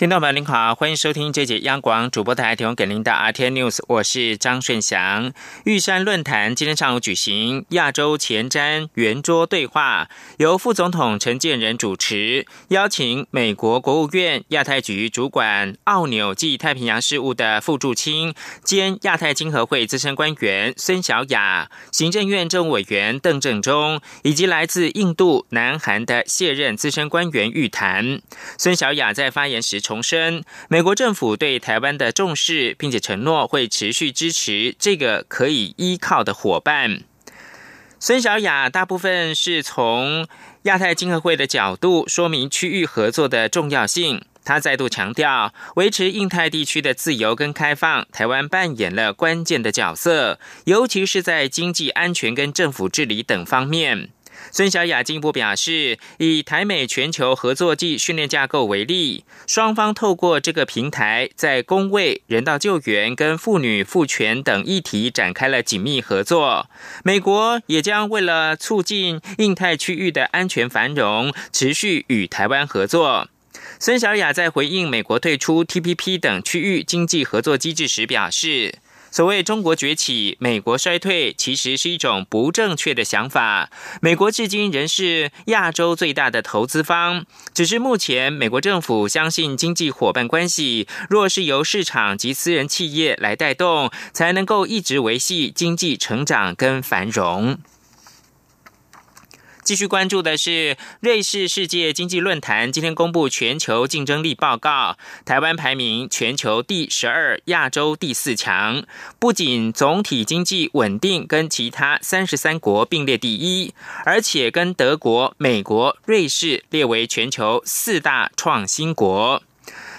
听众朋友您好，欢迎收听这节央广主播台提供给您的 RT News，我是张顺祥。玉山论坛今天上午举行亚洲前瞻圆桌对话，由副总统陈建仁主持，邀请美国国务院亚太局主管澳纽暨太平洋事务的傅柱清兼亚太经合会资深官员孙小雅、行政院政务委员邓正中，以及来自印度、南韩的卸任资深官员玉谈。孙小雅在发言时。重申美国政府对台湾的重视，并且承诺会持续支持这个可以依靠的伙伴。孙小雅大部分是从亚太经合会的角度说明区域合作的重要性。他再度强调，维持印太地区的自由跟开放，台湾扮演了关键的角色，尤其是在经济安全跟政府治理等方面。孙小雅进一步表示，以台美全球合作暨训练架构为例，双方透过这个平台，在公卫、人道救援跟妇女赋权等议题展开了紧密合作。美国也将为了促进印太区域的安全繁荣，持续与台湾合作。孙小雅在回应美国退出 TPP 等区域经济合作机制时表示。所谓中国崛起，美国衰退，其实是一种不正确的想法。美国至今仍是亚洲最大的投资方，只是目前美国政府相信经济伙伴关系，若是由市场及私人企业来带动，才能够一直维系经济成长跟繁荣。继续关注的是瑞士世界经济论坛今天公布全球竞争力报告，台湾排名全球第十二，亚洲第四强。不仅总体经济稳定，跟其他三十三国并列第一，而且跟德国、美国、瑞士列为全球四大创新国。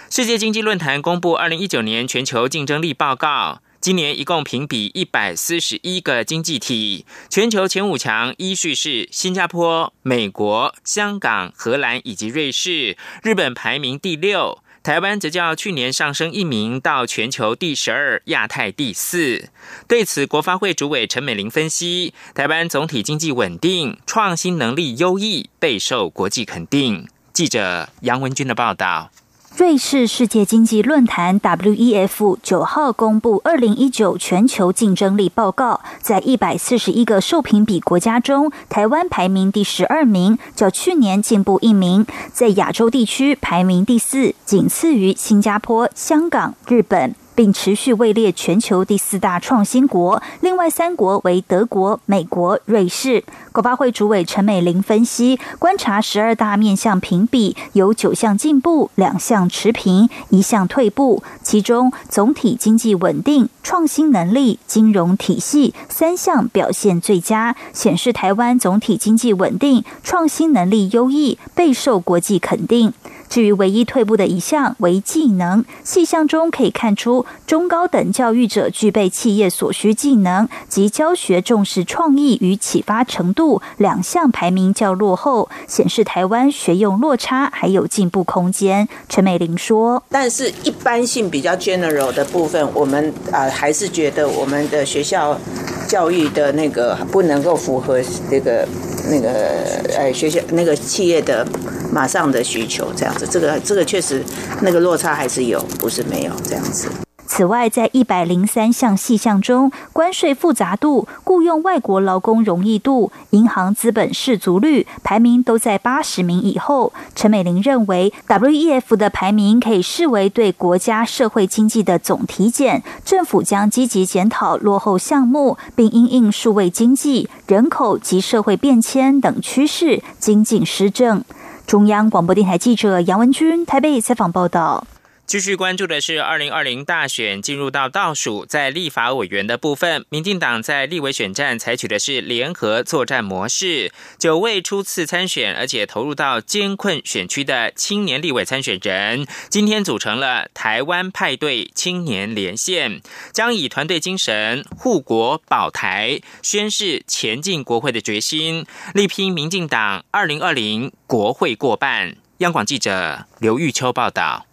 世界经济论坛公布二零一九年全球竞争力报告。今年一共评比一百四十一个经济体，全球前五强依序是新加坡、美国、香港、荷兰以及瑞士，日本排名第六，台湾则较去年上升一名到全球第十二，亚太第四。对此，国发会主委陈美玲分析，台湾总体经济稳定，创新能力优异，备受国际肯定。记者杨文军的报道。瑞士世界经济论坛 （WEF） 九号公布二零一九全球竞争力报告，在一百四十一个受评比国家中，台湾排名第十二名，较去年进步一名，在亚洲地区排名第四，仅次于新加坡、香港、日本。并持续位列全球第四大创新国，另外三国为德国、美国、瑞士。国发会主委陈美玲分析，观察十二大面向评比，有九项进步，两项持平，一项退步。其中，总体经济稳定、创新能力、金融体系三项表现最佳，显示台湾总体经济稳定、创新能力优异，备受国际肯定。至于唯一退步的一项为技能，细项中可以看出，中高等教育者具备企业所需技能及教学重视创意与启发程度两项排名较落后，显示台湾学用落差还有进步空间。陈美玲说：“但是一般性比较 general 的部分，我们啊还是觉得我们的学校教育的那个不能够符合这个。”那个呃，学校那个企业的马上的需求这样子，这个这个确实那个落差还是有，不是没有这样子。此外，在一百零三项细项中，关税复杂度、雇佣外国劳工容易度、银行资本适足率排名都在八十名以后。陈美玲认为，WEF 的排名可以视为对国家社会经济的总体检，政府将积极检讨落后项目，并因应数位经济、人口及社会变迁等趋势，精进施政。中央广播电台记者杨文君台北采访报道。继续关注的是二零二零大选进入到倒数，在立法委员的部分，民进党在立委选战采取的是联合作战模式。九位初次参选而且投入到艰困选区的青年立委参选人，今天组成了台湾派对青年连线，将以团队精神护国保台，宣誓前进国会的决心，力拼民进党二零二零国会过半。央广记者刘玉秋报道。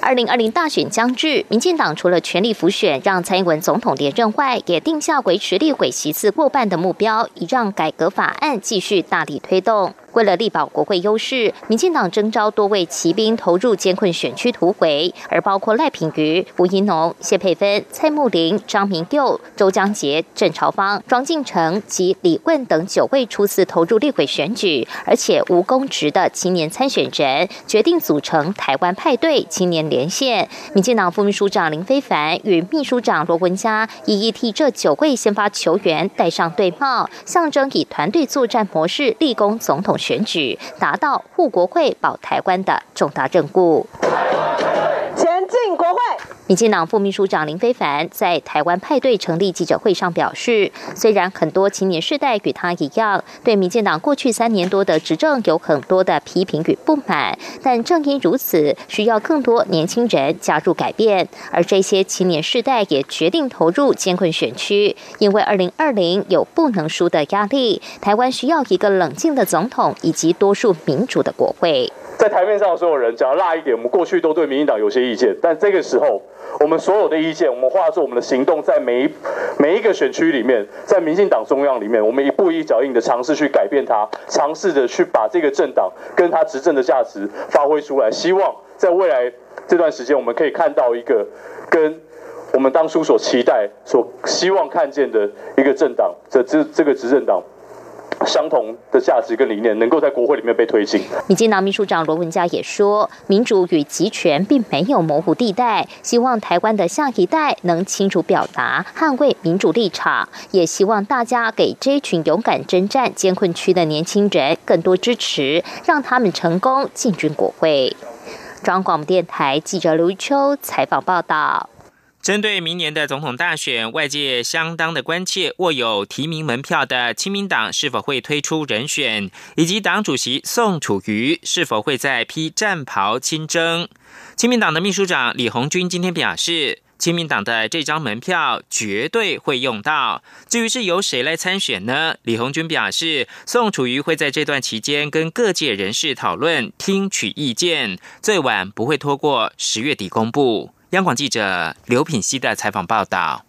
二零二零大选将至，民进党除了全力辅选让蔡英文总统连任外，也定下维持立委席次过半的目标，以让改革法案继续大力推动。为了力保国会优势，民进党征召多位骑兵投入艰困选区突围，而包括赖品妤、吴怡农、谢佩芬、蔡慕林、张明佑、周江杰、郑朝芳、庄敬成及李问等九位初次投入立委选举而且无公职的青年参选人，决定组成台湾派对青年连线。民进党副秘书长林非凡与秘书长罗文嘉一一替这九位先发球员戴上对帽，象征以团队作战模式立功总统。选举达到护国会保台湾的重大任务。民进党副秘书长林非凡在台湾派对成立记者会上表示，虽然很多青年世代与他一样，对民进党过去三年多的执政有很多的批评与不满，但正因如此，需要更多年轻人加入改变。而这些青年世代也决定投入艰困选区，因为二零二零有不能输的压力。台湾需要一个冷静的总统以及多数民主的国会。在台面上的所有人，讲辣一点，我们过去都对民进党有些意见，但这个时候，我们所有的意见，我们化作我们的行动，在每一每一个选区里面，在民进党中央里面，我们一步一脚印的尝试去改变它，尝试着去把这个政党跟它执政的价值发挥出来。希望在未来这段时间，我们可以看到一个跟我们当初所期待、所希望看见的一个政党，这这这个执政党。相同的价值跟理念能够在国会里面被推进。民进党秘书长罗文嘉也说，民主与集权并没有模糊地带，希望台湾的下一代能清楚表达捍卫民主立场，也希望大家给这群勇敢征战艰困区的年轻人更多支持，让他们成功进军国会。中央广播电台记者刘秋采访报道。针对明年的总统大选，外界相当的关切，握有提名门票的亲民党是否会推出人选，以及党主席宋楚瑜是否会在披战袍亲征。亲民党的秘书长李红军今天表示，亲民党的这张门票绝对会用到。至于是由谁来参选呢？李红军表示，宋楚瑜会在这段期间跟各界人士讨论，听取意见，最晚不会拖过十月底公布。央广记者刘品希的采访报道。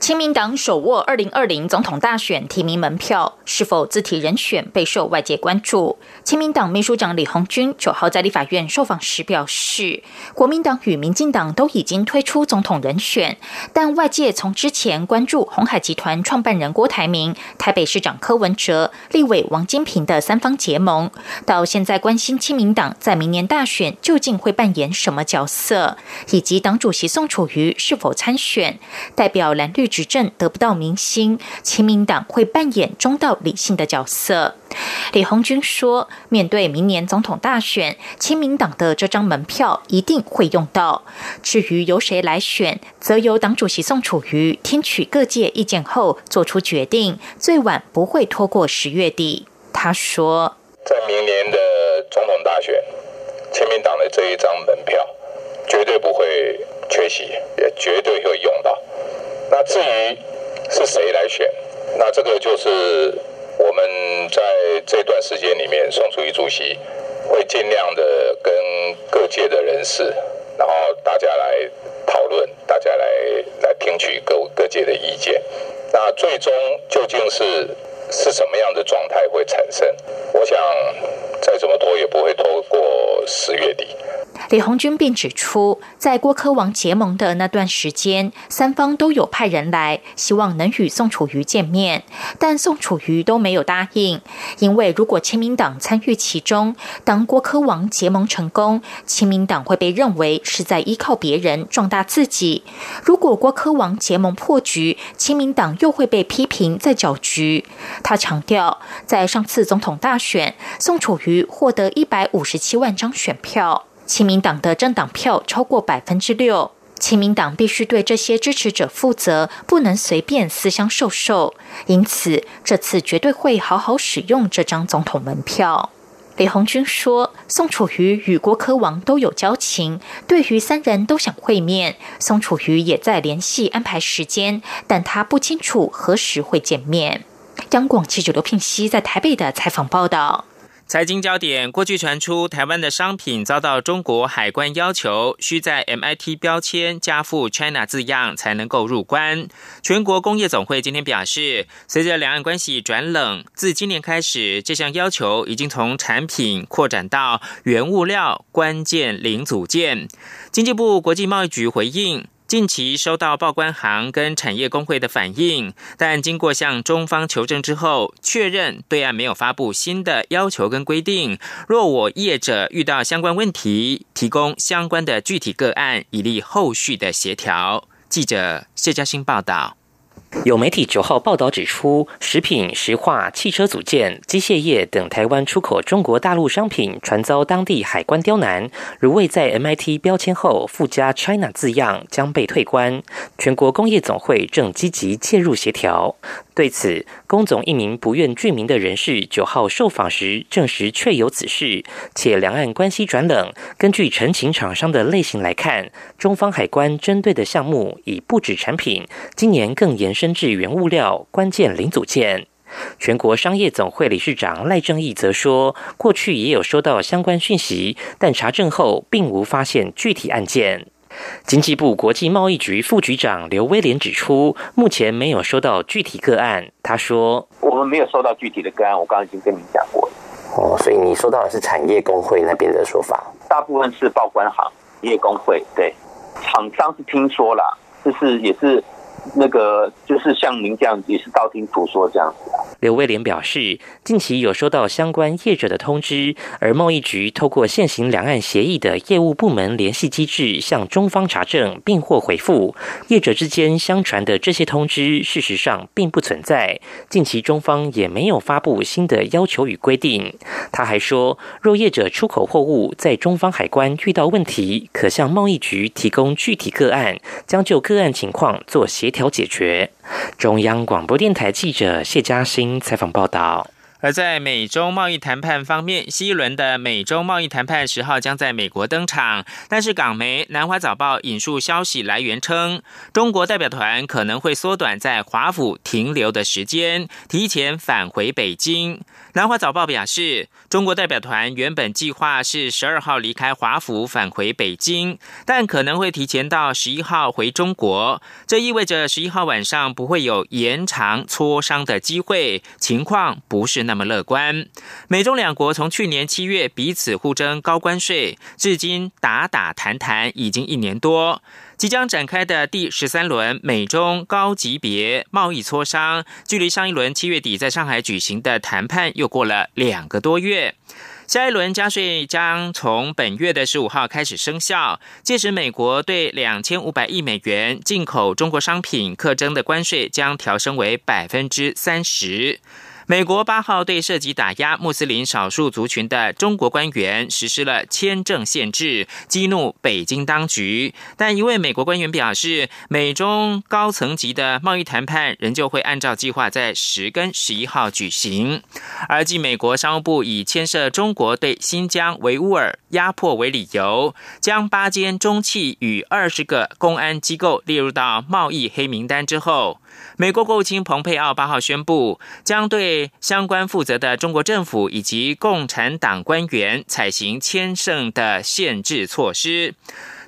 亲民党手握二零二零总统大选提名门票，是否自提人选备受外界关注。亲民党秘书长李鸿钧九号在立法院受访时表示，国民党与民进党都已经推出总统人选，但外界从之前关注红海集团创办人郭台铭、台北市长柯文哲、立委王金平的三方结盟，到现在关心亲民党在明年大选究竟会扮演什么角色，以及党主席宋楚瑜是否参选，代表蓝绿。执政得不到民心，亲民党会扮演中道理性的角色。李鸿钧说：“面对明年总统大选，亲民党的这张门票一定会用到。至于由谁来选，则由党主席宋楚瑜听取各界意见后做出决定，最晚不会拖过十月底。”他说：“在明年的总统大选，亲民党的这一张门票绝对不会缺席，也绝对会用到。”那至于是谁来选，那这个就是我们在这段时间里面，宋楚瑜主席会尽量的跟各界的人士，然后大家来讨论，大家来来听取各各界的意见。那最终究竟是是什么样的状态会产生？我想再怎么拖也不会拖过十月底。李红军并指出，在郭科王结盟的那段时间，三方都有派人来，希望能与宋楚瑜见面，但宋楚瑜都没有答应。因为如果亲民党参与其中，当郭科王结盟成功，亲民党会被认为是在依靠别人壮大自己；如果郭科王结盟破局，亲民党又会被批评在搅局。他强调，在上次总统大选，宋楚瑜获得一百五十七万张选票。亲民党的政党票超过百分之六，亲民党必须对这些支持者负责，不能随便私相授受。因此，这次绝对会好好使用这张总统门票。李鸿钧说：“宋楚瑜与郭科王都有交情，对于三人都想会面，宋楚瑜也在联系安排时间，但他不清楚何时会见面。”央广记者刘聘熙在台北的采访报道。财经焦点：过去传出台湾的商品遭到中国海关要求，需在 MIT 标签加附 China 字样才能够入关。全国工业总会今天表示，随着两岸关系转冷，自今年开始，这项要求已经从产品扩展到原物料、关键零组件。经济部国际贸易局回应。近期收到报关行跟产业工会的反应，但经过向中方求证之后，确认对岸没有发布新的要求跟规定。若我业者遇到相关问题，提供相关的具体个案，以利后续的协调。记者谢嘉欣报道。有媒体九号报道指出，食品、石化、汽车组件、机械业等台湾出口中国大陆商品，传遭当地海关刁难，如未在 MIT 标签后附加 China 字样，将被退关。全国工业总会正积极介入协调。对此，工总一名不愿具名的人士九号受访时证实确有此事，且两岸关系转冷。根据陈情厂商的类型来看，中方海关针对的项目已不止产品，今年更延伸至原物料、关键零组件。全国商业总会理事长赖正义则说，过去也有收到相关讯息，但查证后并无发现具体案件。经济部国际贸易局副局长刘威廉指出，目前没有收到具体个案。他说：“我们没有收到具体的个案，我刚刚已经跟您讲过了。哦，所以你收到的是产业工会那边的说法，大部分是报关行业工会。对，厂商是听说了，就是也是。”那个就是像您这样，也是道听途说这样子。刘威廉表示，近期有收到相关业者的通知，而贸易局透过现行两岸协议的业务部门联系机制，向中方查证并获回复。业者之间相传的这些通知，事实上并不存在。近期中方也没有发布新的要求与规定。他还说，若业者出口货物在中方海关遇到问题，可向贸易局提供具体个案，将就个案情况做协调。解决。中央广播电台记者谢嘉欣采访报道。而在美中贸易谈判方面，新一轮的美中贸易谈判十号将在美国登场。但是港媒《南华早报》引述消息来源称，中国代表团可能会缩短在华府停留的时间，提前返回北京。南华早报表示，中国代表团原本计划是十二号离开华府返回北京，但可能会提前到十一号回中国。这意味着十一号晚上不会有延长磋商的机会，情况不是那么乐观。美中两国从去年七月彼此互争高关税，至今打打谈谈已经一年多。即将展开的第十三轮美中高级别贸易磋商，距离上一轮七月底在上海举行的谈判又过了两个多月。下一轮加税将从本月的十五号开始生效，届时美国对两千五百亿美元进口中国商品课征的关税将调升为百分之三十。美国八号对涉及打压穆斯林少数族群的中国官员实施了签证限制，激怒北京当局。但一位美国官员表示，美中高层级的贸易谈判仍旧会按照计划在十跟十一号举行。而继美国商务部以牵涉中国对新疆维吾尔压迫为理由，将八间中企与二十个公安机构列入到贸易黑名单之后。美国国务卿蓬佩奥八号宣布，将对相关负责的中国政府以及共产党官员采行签证的限制措施。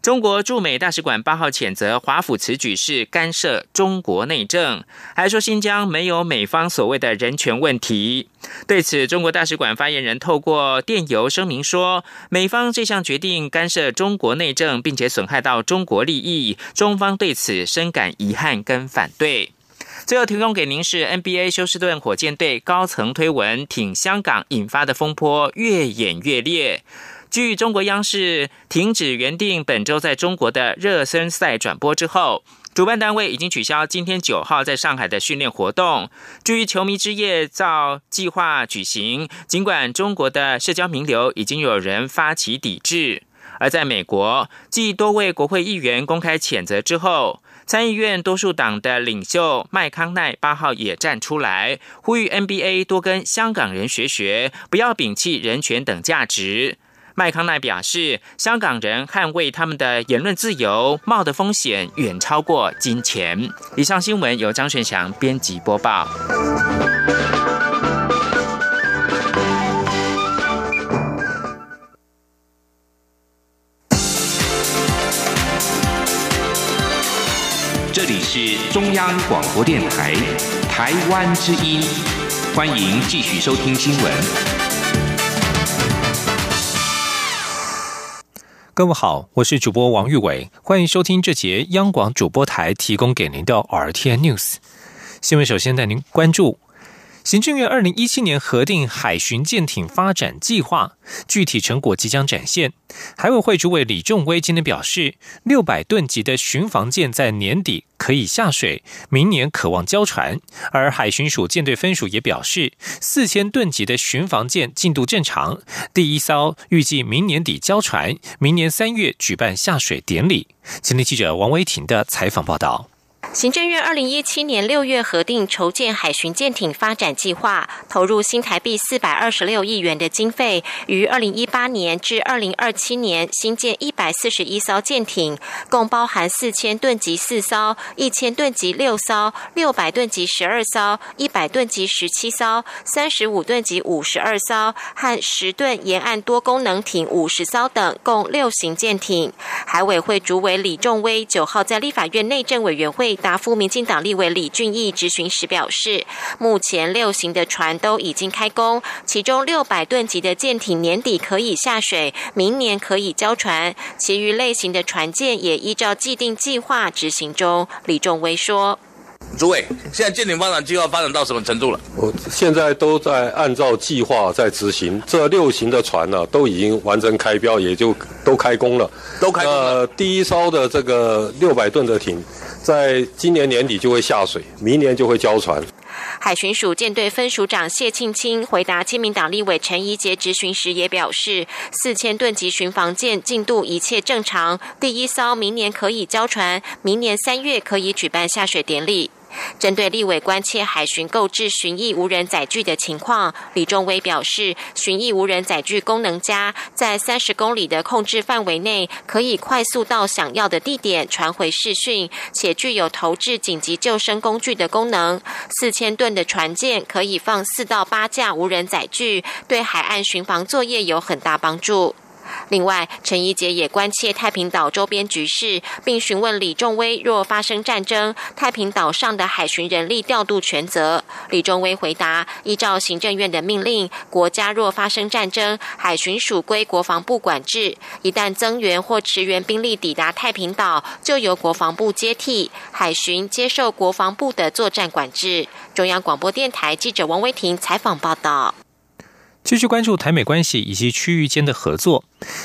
中国驻美大使馆八号谴责华府此举是干涉中国内政，还说新疆没有美方所谓的人权问题。对此，中国大使馆发言人透过电邮声明说，美方这项决定干涉中国内政，并且损害到中国利益，中方对此深感遗憾跟反对。最后提供给您是 NBA 休斯顿火箭队高层推文挺香港引发的风波越演越烈。据中国央视停止原定本周在中国的热身赛转播之后，主办单位已经取消今天九号在上海的训练活动。至于球迷之夜照计划举行，尽管中国的社交名流已经有人发起抵制，而在美国，继多位国会议员公开谴责之后。参议院多数党的领袖麦康奈八号也站出来，呼吁 NBA 多跟香港人学学，不要摒弃人权等价值。麦康奈表示，香港人捍卫他们的言论自由，冒的风险远超过金钱。以上新闻由张炫祥编辑播报。这里是中央广播电台，台湾之音，欢迎继续收听新闻。各位好，我是主播王玉伟，欢迎收听这节央广主播台提供给您的 RTN News 新闻。首先带您关注。行政院二零一七年核定海巡舰艇发展计划，具体成果即将展现。海委会主委李仲威今天表示，六百吨级的巡防舰在年底可以下水，明年渴望交船。而海巡署舰队分署也表示，四千吨级的巡防舰进度正常，第一艘预计明年底交船，明年三月举办下水典礼。今天记者王维婷的采访报道。行政院二零一七年六月核定筹建海巡舰艇发展计划，投入新台币四百二十六亿元的经费，于二零一八年至二零二七年新建一百四十一艘舰艇，共包含四千吨级四艘、一千吨级六艘、六百吨级十二艘、一百吨级十七艘、三十五吨级五十二艘和十吨沿岸多功能艇五十艘等，共六型舰艇。海委会主委李仲威九号在立法院内政委员会。达夫民进党立委李俊义质询时表示，目前六型的船都已经开工，其中六百吨级的舰艇年底可以下水，明年可以交船，其余类型的船舰也依照既定计划执行中。李仲威说。诸位，现在舰艇发展计划发展到什么程度了？我现在都在按照计划在执行。这六型的船呢，都已经完成开标，也就都开工了。都开工了。第一艘的这个六百吨的艇，在今年年底就会下水，明年就会交船。海巡署舰队分署长谢庆清回答亲民党立委陈怡杰质询时也表示，四千吨级巡防舰进度一切正常，第一艘明年可以交船，明年三月可以举办下水典礼。针对立委关切海巡购置巡弋无人载具的情况，李仲威表示，巡弋无人载具功能佳，在三十公里的控制范围内，可以快速到想要的地点传回视讯，且具有投掷紧急救生工具的功能。四千吨的船舰可以放四到八架无人载具，对海岸巡防作业有很大帮助。另外，陈怡杰也关切太平岛周边局势，并询问李仲威：若发生战争，太平岛上的海巡人力调度权责。李仲威回答：依照行政院的命令，国家若发生战争，海巡署归国防部管制。一旦增援或驰援兵力抵达太平岛，就由国防部接替海巡，接受国防部的作战管制。中央广播电台记者王威婷采访报道。继续关注台美关系以及区域间的合作。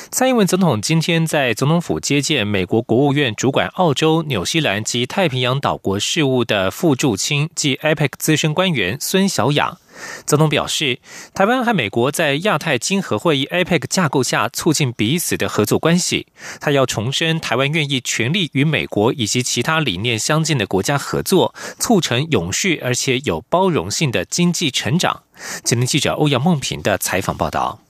蔡英文总统今天在总统府接见美国国务院主管澳洲、纽西兰及太平洋岛国事务的副驻青及 APEC 资深官员孙小雅。总统表示，台湾和美国在亚太经合会议 APEC 架构下促进彼此的合作关系。他要重申，台湾愿意全力与美国以及其他理念相近的国家合作，促成永续而且有包容性的经济成长。今天记者欧阳梦平的采访报道。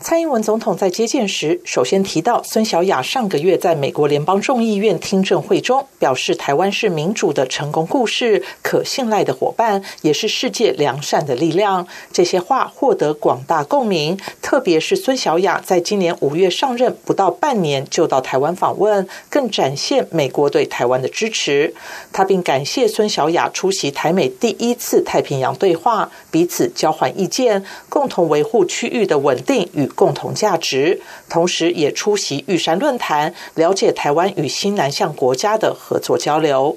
蔡英文总统在接见时，首先提到孙小雅上个月在美国联邦众议院听证会中表示，台湾是民主的成功故事，可信赖的伙伴，也是世界良善的力量。这些话获得广大共鸣，特别是孙小雅在今年五月上任不到半年就到台湾访问，更展现美国对台湾的支持。他并感谢孙小雅出席台美第一次太平洋对话，彼此交换意见，共同维护区域的稳定与。共同价值，同时也出席玉山论坛，了解台湾与新南向国家的合作交流。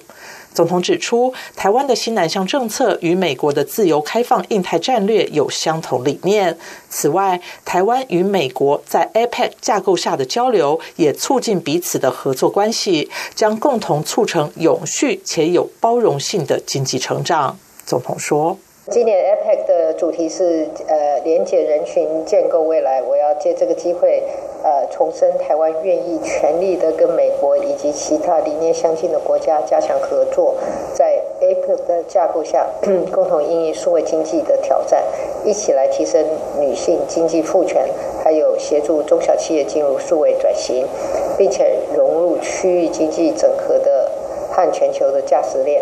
总统指出，台湾的新南向政策与美国的自由开放印太战略有相同理念。此外，台湾与美国在 APEC 架构下的交流，也促进彼此的合作关系，将共同促成永续且有包容性的经济成长。总统说。今年 APEC 的主题是呃，连接人群，建构未来。我要借这个机会，呃，重申台湾愿意全力的跟美国以及其他理念相近的国家加强合作，在 APEC 的架构下，共同应对数位经济的挑战，一起来提升女性经济赋权，还有协助中小企业进入数位转型，并且融入区域经济整合的。和全球的价值链，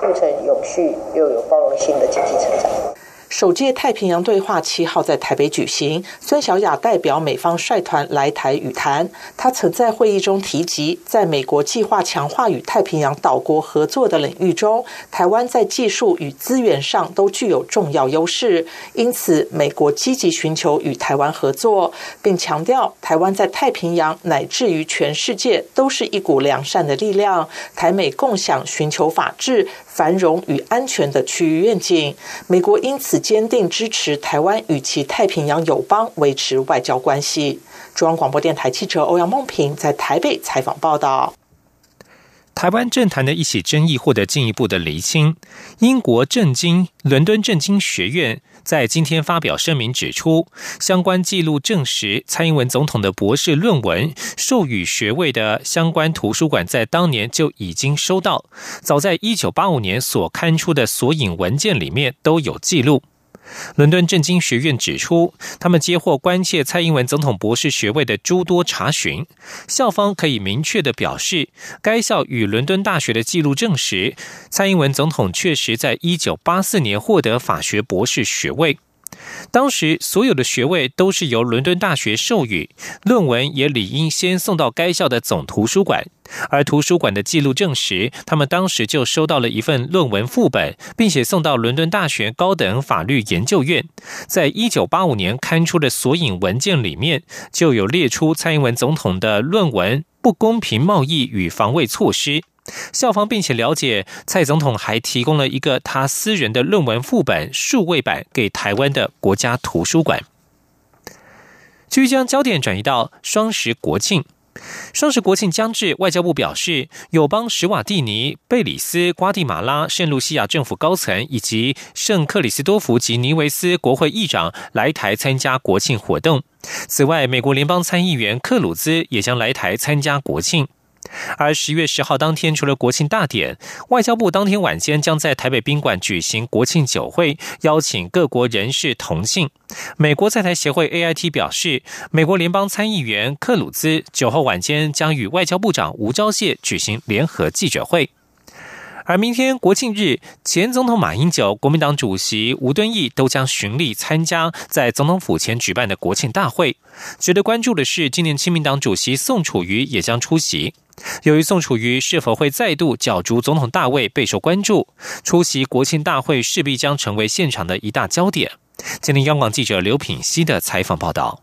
促成永续又有包容性的经济成长。首届太平洋对话七号在台北举行，孙小雅代表美方率团来台与谈。他曾在会议中提及，在美国计划强化与太平洋岛国合作的领域中，台湾在技术与资源上都具有重要优势，因此美国积极寻求与台湾合作，并强调台湾在太平洋乃至于全世界都是一股良善的力量，台美共享寻求法治。繁荣与安全的区域愿景，美国因此坚定支持台湾与其太平洋友邦维持外交关系。中央广播电台记者欧阳梦平在台北采访报道。台湾政坛的一起争议获得进一步的厘清。英国政经伦敦政经学院在今天发表声明指出，相关记录证实，蔡英文总统的博士论文授予学位的相关图书馆在当年就已经收到，早在一九八五年所刊出的索引文件里面都有记录。伦敦政经学院指出，他们接获关切蔡英文总统博士学位的诸多查询，校方可以明确地表示，该校与伦敦大学的记录证实，蔡英文总统确实在一九八四年获得法学博士学位。当时所有的学位都是由伦敦大学授予，论文也理应先送到该校的总图书馆。而图书馆的记录证实，他们当时就收到了一份论文副本，并且送到伦敦大学高等法律研究院。在一九八五年刊出的索引文件里面，就有列出蔡英文总统的论文不公平贸易与防卫措施。校方并且了解，蔡总统还提供了一个他私人的论文副本数位版给台湾的国家图书馆。继续将焦点转移到双十国庆。双十国庆将至，外交部表示，友邦史瓦蒂尼、贝里斯、瓜地马拉、圣露西亚政府高层以及圣克里斯多福及尼维斯国会议长来台参加国庆活动。此外，美国联邦参议员克鲁兹也将来台参加国庆。而十月十号当天，除了国庆大典，外交部当天晚间将在台北宾馆举行国庆酒会，邀请各国人士同庆。美国在台协会 AIT 表示，美国联邦参议员克鲁兹九号晚间将与外交部长吴钊燮举行联合记者会。而明天国庆日，前总统马英九、国民党主席吴敦义都将巡例参加在总统府前举办的国庆大会。值得关注的是，今年亲民党主席宋楚瑜也将出席。由于宋楚瑜是否会再度角逐总统大位备受关注，出席国庆大会势必将成为现场的一大焦点。今天央广记者刘品熙的采访报道。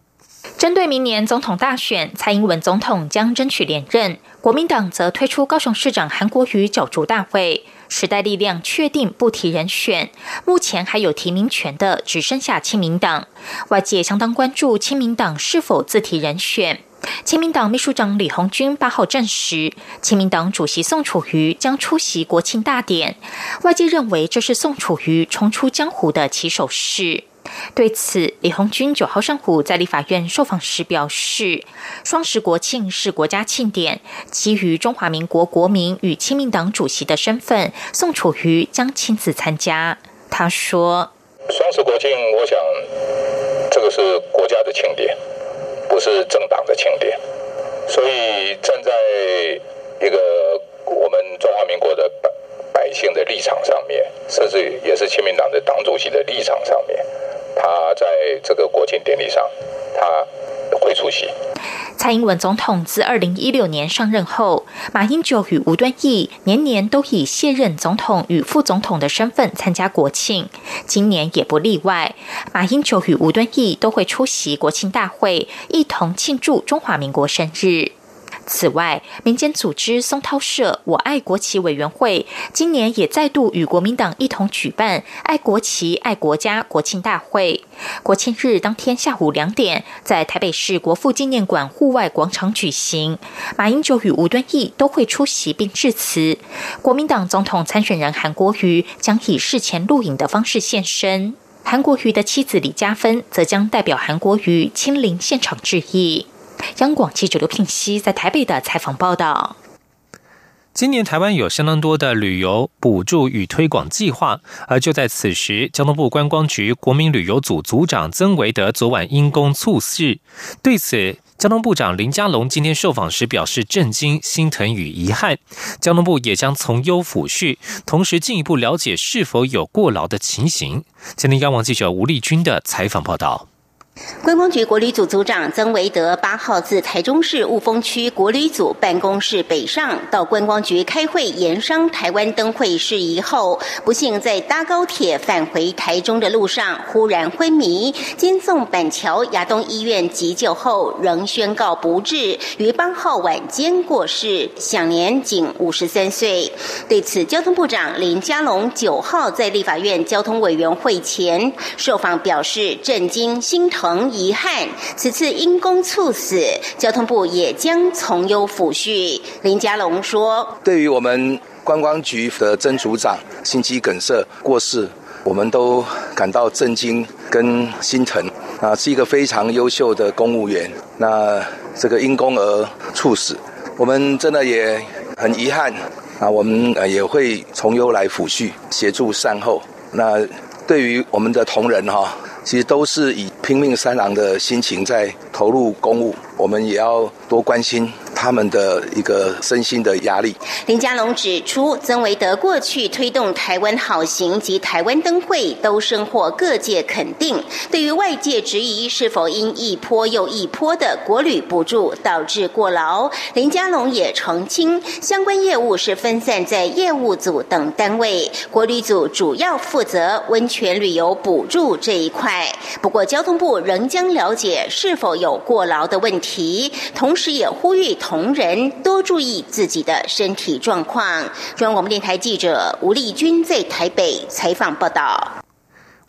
针对明年总统大选，蔡英文总统将争取连任，国民党则推出高雄市长韩国瑜角逐大会，时代力量确定不提人选，目前还有提名权的只剩下亲民党，外界相当关注亲民党是否自提人选。亲民党秘书长李鸿钧八号证实，亲民党主席宋楚瑜将出席国庆大典。外界认为这是宋楚瑜重出江湖的起手式。对此，李鸿钧九号上午在立法院受访时表示，双十国庆是国家庆典，基于中华民国国民与亲民党主席的身份，宋楚瑜将亲自参加。他说：“双十国庆，我想这个是国家的庆典。”不是政党的庆典，所以站在一个我们中华民国的百百姓的立场上面，甚至也是亲民党的党主席的立场上面，他在这个国庆典礼上，他会出席。蔡英文总统自二零一六年上任后，马英九与吴敦义年年都以卸任总统与副总统的身份参加国庆，今年也不例外。马英九与吴敦义都会出席国庆大会，一同庆祝中华民国生日。此外，民间组织松涛社我爱国旗委员会今年也再度与国民党一同举办爱国旗、爱国家国庆大会。国庆日当天下午两点，在台北市国父纪念馆户外广场举行。马英九与吴敦义都会出席并致辞。国民党总统参选人韩国瑜将以事前录影的方式现身。韩国瑜的妻子李嘉芬则将代表韩国瑜亲临现场致意。央广记者刘聘熙在台北的采访报道：今年台湾有相当多的旅游补助与推广计划，而就在此时，交通部观光局国民旅游组组长曾维德昨晚因公猝逝。对此，交通部长林佳龙今天受访时表示震惊、心疼与遗憾，交通部也将从优抚恤，同时进一步了解是否有过劳的情形。今天央网记者吴丽君的采访报道。观光局国旅组组长曾维德八号自台中市雾峰区国旅组办公室北上到观光局开会研商台湾灯会事宜后，不幸在搭高铁返回台中的路上忽然昏迷，经送板桥亚东医院急救后，仍宣告不治，于八号晚间过世，享年仅五十三岁。对此，交通部长林佳龙九号在立法院交通委员会前受访表示震惊心疼。很遗憾，此次因公猝死，交通部也将从优抚恤。林佳龙说：“对于我们观光局的曾组长心肌梗塞过世，我们都感到震惊跟心疼。啊，是一个非常优秀的公务员，那这个因公而猝死，我们真的也很遗憾。啊，我们也会从优来抚恤，协助善后。那对于我们的同仁哈。”其实都是以拼命三郎的心情在投入公务，我们也要多关心。他们的一个身心的压力。林佳龙指出，曾维德过去推动台湾好行及台湾灯会，都深获各界肯定。对于外界质疑是否因一波又一波的国旅补助导致过劳，林佳龙也澄清，相关业务是分散在业务组等单位，国旅组主要负责温泉旅游补助这一块。不过，交通部仍将了解是否有有过劳的问题，同时也呼吁。同仁多注意自己的身体状况。中央广播电台记者吴丽君在台北采访报道。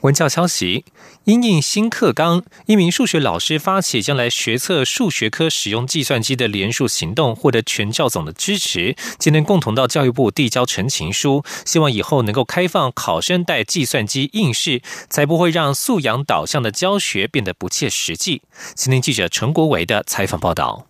文教消息：因应新课纲，一名数学老师发起将来学测数学科使用计算机的联署行动，获得全教总的支持。今天共同到教育部递交陈情书，希望以后能够开放考生带计算机应试，才不会让素养导向的教学变得不切实际。今天记者陈国维的采访报道。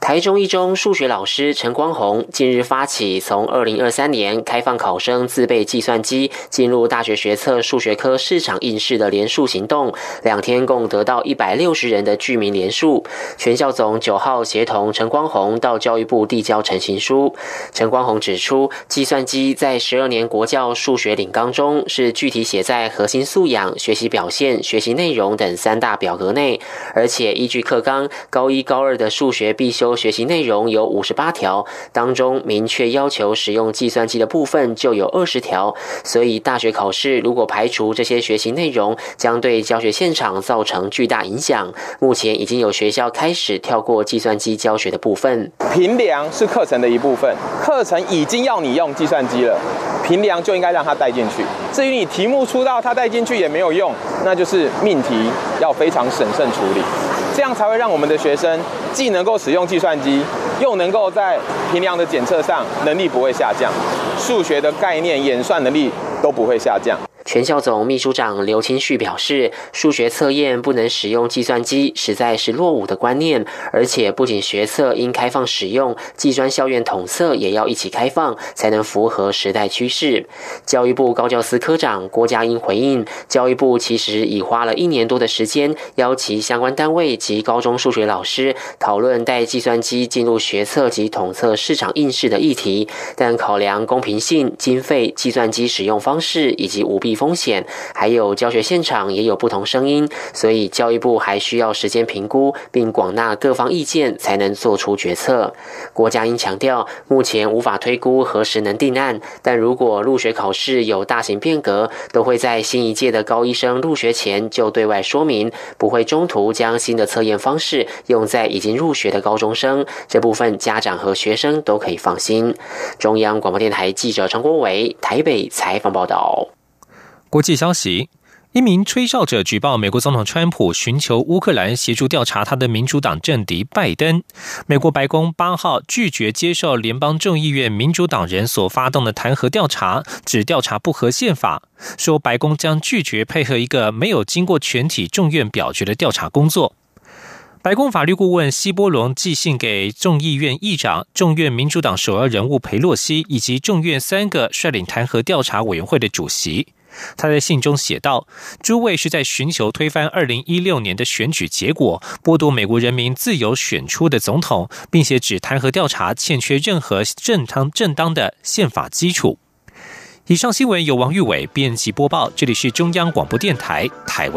台中一中数学老师陈光宏近日发起从二零二三年开放考生自备计算机进入大学学测数学科市场应试的联署行动，两天共得到一百六十人的居民联署。全校总九号协同陈光宏到教育部递交陈情书。陈光宏指出，计算机在十二年国教数学领纲中是具体写在核心素养、学习表现、学习内容等三大表格内，而且依据课纲，高一高二的数学必修。学习内容有五十八条，当中明确要求使用计算机的部分就有二十条，所以大学考试如果排除这些学习内容，将对教学现场造成巨大影响。目前已经有学校开始跳过计算机教学的部分。平量是课程的一部分，课程已经要你用计算机了，平量就应该让它带进去。至于你题目出到它带进去也没有用，那就是命题要非常审慎处理。这样才会让我们的学生既能够使用计算机，又能够在平量的检测上能力不会下降，数学的概念演算能力都不会下降。全校总秘书长刘清旭表示，数学测验不能使用计算机，实在是落伍的观念。而且，不仅学测应开放使用，技专校院统测也要一起开放，才能符合时代趋势。教育部高教司科长郭家英回应，教育部其实已花了一年多的时间，邀其相关单位及高中数学老师讨论带计算机进入学测及统测市场应试的议题，但考量公平性、经费、计算机使用方式以及舞弊。风险还有教学现场也有不同声音，所以教育部还需要时间评估，并广纳各方意见，才能做出决策。郭家英强调，目前无法推估何时能定案，但如果入学考试有大型变革，都会在新一届的高一生入学前就对外说明，不会中途将新的测验方式用在已经入学的高中生。这部分家长和学生都可以放心。中央广播电台记者陈国伟台北采访报道。国际消息：一名吹哨者举报美国总统川普寻求乌克兰协助调查他的民主党政敌拜登。美国白宫八号拒绝接受联邦众议院民主党人所发动的弹劾调查，指调查不合宪法，说白宫将拒绝配合一个没有经过全体众院表决的调查工作。白宫法律顾问希波隆寄信给众议院议长、众院民主党首要人物佩洛西以及众院三个率领弹劾调查委员会的主席。他在信中写道：“诸位是在寻求推翻二零一六年的选举结果，剥夺美国人民自由选出的总统，并且指弹劾调查欠缺任何正当正当的宪法基础。”以上新闻由王玉伟编辑播报，这里是中央广播电台台湾。